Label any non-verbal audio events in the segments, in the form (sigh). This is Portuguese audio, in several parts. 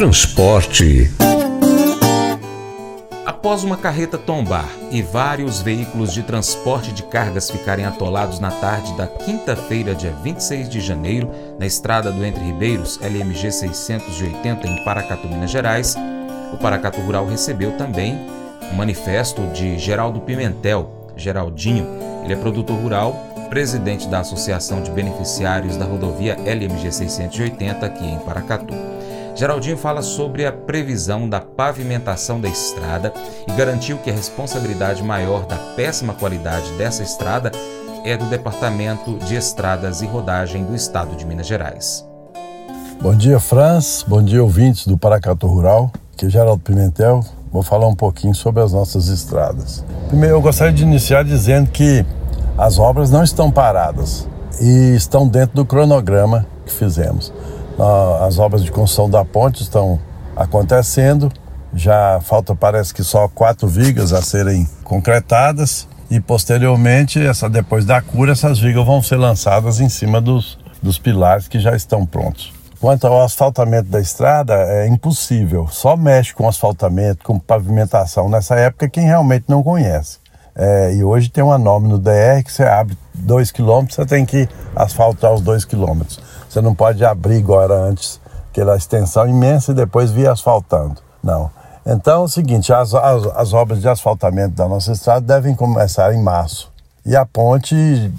Transporte. Após uma carreta tombar e vários veículos de transporte de cargas ficarem atolados na tarde da quinta-feira, dia 26 de janeiro, na estrada do Entre Ribeiros, LMG 680, em Paracatu, Minas Gerais, o Paracatu Rural recebeu também um manifesto de Geraldo Pimentel, Geraldinho. Ele é produtor rural, presidente da Associação de Beneficiários da Rodovia LMG 680, aqui em Paracatu. Geraldinho fala sobre a previsão da pavimentação da estrada e garantiu que a responsabilidade maior da péssima qualidade dessa estrada é do Departamento de Estradas e Rodagem do Estado de Minas Gerais. Bom dia, Franz. Bom dia, ouvintes do Paracatu Rural. Aqui é Geraldo Pimentel. Vou falar um pouquinho sobre as nossas estradas. Primeiro, eu gostaria de iniciar dizendo que as obras não estão paradas e estão dentro do cronograma que fizemos. As obras de construção da ponte estão acontecendo, já falta parece que só quatro vigas a serem concretadas e posteriormente, essa, depois da cura, essas vigas vão ser lançadas em cima dos, dos pilares que já estão prontos. Quanto ao asfaltamento da estrada, é impossível. Só mexe com asfaltamento, com pavimentação nessa época quem realmente não conhece. É, e hoje tem uma norma no DR que você abre 2 km, você tem que asfaltar os 2 km. Você não pode abrir agora antes, aquela extensão imensa e depois vir asfaltando. Não. Então é o seguinte, as, as, as obras de asfaltamento da nossa estrada devem começar em março. E a ponte,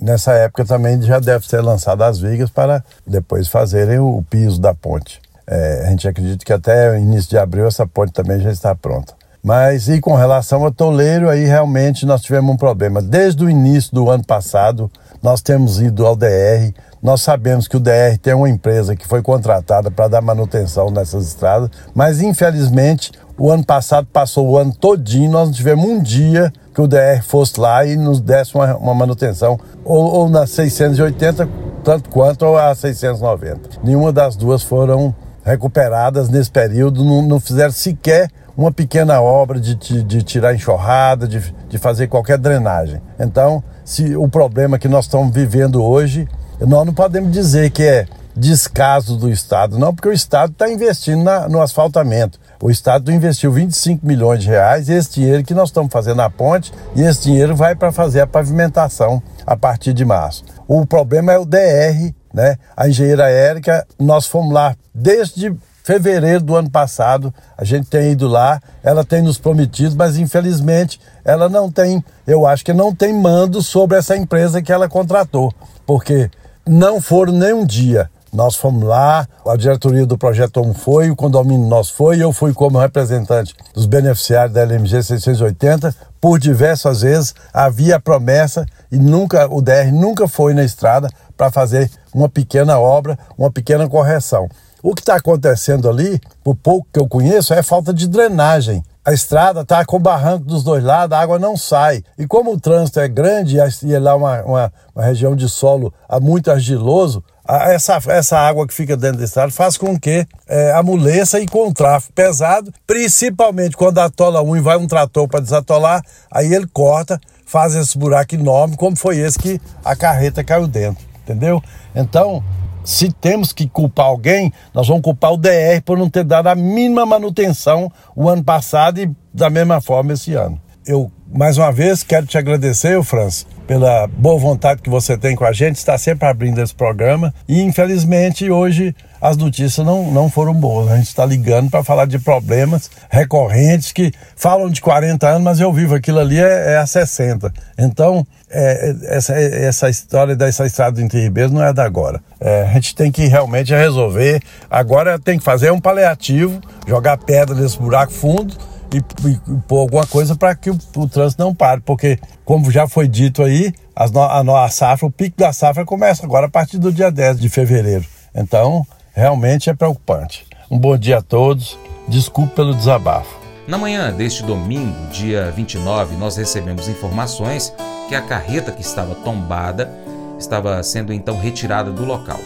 nessa época também já deve ser lançada as vigas para depois fazerem o, piso da ponte. É, a gente acredita que até início de abril essa ponte também já está pronta. Mas e com relação ao toleiro, aí realmente nós tivemos um problema. Desde o início do ano passado, nós temos ido ao DR, nós sabemos que o DR tem uma empresa que foi contratada para dar manutenção nessas estradas, mas infelizmente o ano passado passou o ano todinho, nós não tivemos um dia que o DR fosse lá e nos desse uma, uma manutenção, ou, ou na 680, tanto quanto a 690. Nenhuma das duas foram recuperadas nesse período, não, não fizeram sequer uma pequena obra de, de, de tirar enxurrada, de, de fazer qualquer drenagem. Então, se o problema que nós estamos vivendo hoje, nós não podemos dizer que é descaso do Estado, não, porque o Estado está investindo na, no asfaltamento. O Estado investiu 25 milhões de reais, esse dinheiro que nós estamos fazendo na ponte, e esse dinheiro vai para fazer a pavimentação a partir de março. O problema é o DR, né? A engenheira Érica, nós fomos lá desde fevereiro do ano passado, a gente tem ido lá, ela tem nos prometido, mas infelizmente ela não tem, eu acho que não tem mando sobre essa empresa que ela contratou, porque não foram nem um dia. Nós fomos lá, a diretoria do Projeto 1 foi, o condomínio nosso foi, eu fui como representante dos beneficiários da LMG 680. Por diversas vezes havia promessa e nunca o DR nunca foi na estrada para fazer uma pequena obra, uma pequena correção. O que está acontecendo ali, por pouco que eu conheço, é falta de drenagem. A estrada está com barranco dos dois lados, a água não sai. E como o trânsito é grande e é lá uma, uma, uma região de solo muito argiloso, essa, essa água que fica dentro da estrada faz com que é, amoleça e com o tráfego pesado, principalmente quando atola um e vai um trator para desatolar, aí ele corta, faz esse buraco enorme, como foi esse que a carreta caiu dentro, entendeu? Então, se temos que culpar alguém, nós vamos culpar o DR por não ter dado a mínima manutenção o ano passado e da mesma forma esse ano. Eu, mais uma vez, quero te agradecer, Franz, pela boa vontade que você tem com a gente, está sempre abrindo esse programa. E, infelizmente, hoje as notícias não, não foram boas. A gente está ligando para falar de problemas recorrentes que falam de 40 anos, mas eu vivo aquilo ali é, é há 60. Então, é, essa, essa história dessa estrada entre ribeiros não é da agora. É, a gente tem que realmente resolver. Agora tem que fazer um paliativo, jogar pedra nesse buraco fundo e, e, e pôr alguma coisa para que o, o, trânsito não pare, porque, como já foi dito aí, as, a, a safra, o pico da safra começa agora a partir do dia 10 de fevereiro. Então, realmente é preocupante. Um bom dia a todos, desculpe pelo desabafo. Na manhã deste domingo, dia 29, nós recebemos informações que a carreta que estava tombada estava sendo então retirada do local.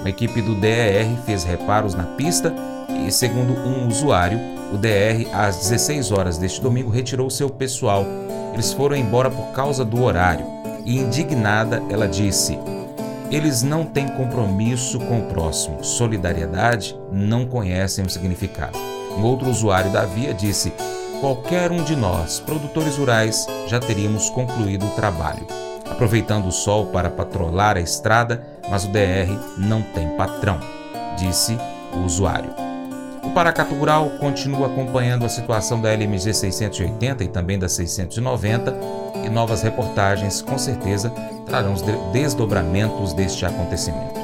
Uma equipe do DER fez reparos na pista e, segundo um usuário, o DR, às 16 horas deste domingo, retirou seu pessoal. Eles foram embora por causa do horário. E indignada, ela disse: Eles não têm compromisso com o próximo. Solidariedade não conhecem o significado. Um outro usuário da via disse: qualquer um de nós, produtores rurais, já teríamos concluído o trabalho. Aproveitando o sol para patrolar a estrada, mas o DR não tem patrão, disse o usuário. O Paracatu Rural continua acompanhando a situação da LMG 680 e também da 690 e novas reportagens com certeza trarão os desdobramentos deste acontecimento.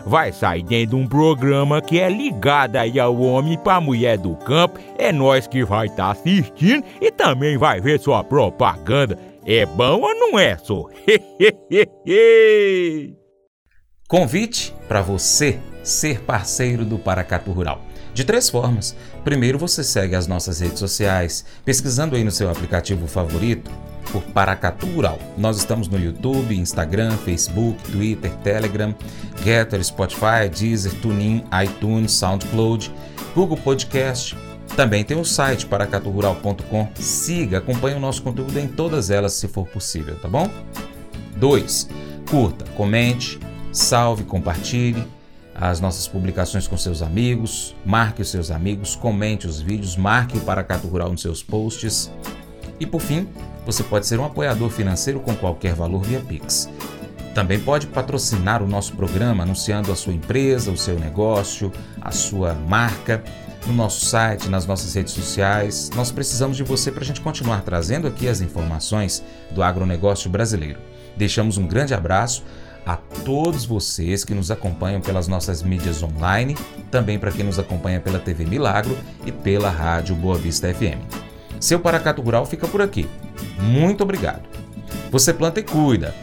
vai sair dentro de um programa que é ligado aí ao homem para mulher do campo. É nós que vai estar tá assistindo e também vai ver sua propaganda. É bom ou não é, só? (laughs) Convite para você ser parceiro do Paracatu Rural. De três formas. Primeiro, você segue as nossas redes sociais, pesquisando aí no seu aplicativo favorito por Paracatu Rural. Nós estamos no YouTube, Instagram, Facebook, Twitter, Telegram, Getter, Spotify, Deezer, TuneIn, iTunes, SoundCloud, Google Podcast. Também tem o site paracaturural.com. Siga, acompanhe o nosso conteúdo em todas elas se for possível, tá bom? 2. Curta, comente, salve, compartilhe as nossas publicações com seus amigos, marque os seus amigos, comente os vídeos, marque o Paracatu Rural nos seus posts. E por fim, você pode ser um apoiador financeiro com qualquer valor via Pix. Também pode patrocinar o nosso programa anunciando a sua empresa, o seu negócio, a sua marca no nosso site, nas nossas redes sociais. Nós precisamos de você para a gente continuar trazendo aqui as informações do agronegócio brasileiro. Deixamos um grande abraço a todos vocês que nos acompanham pelas nossas mídias online, também para quem nos acompanha pela TV Milagro e pela Rádio Boa Vista FM. Seu Paracato Rural fica por aqui. Muito obrigado. Você planta e cuida.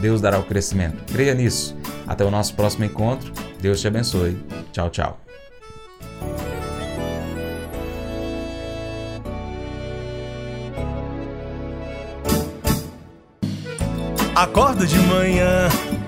Deus dará o crescimento. Creia nisso. Até o nosso próximo encontro. Deus te abençoe. Tchau, tchau. Acordo de manhã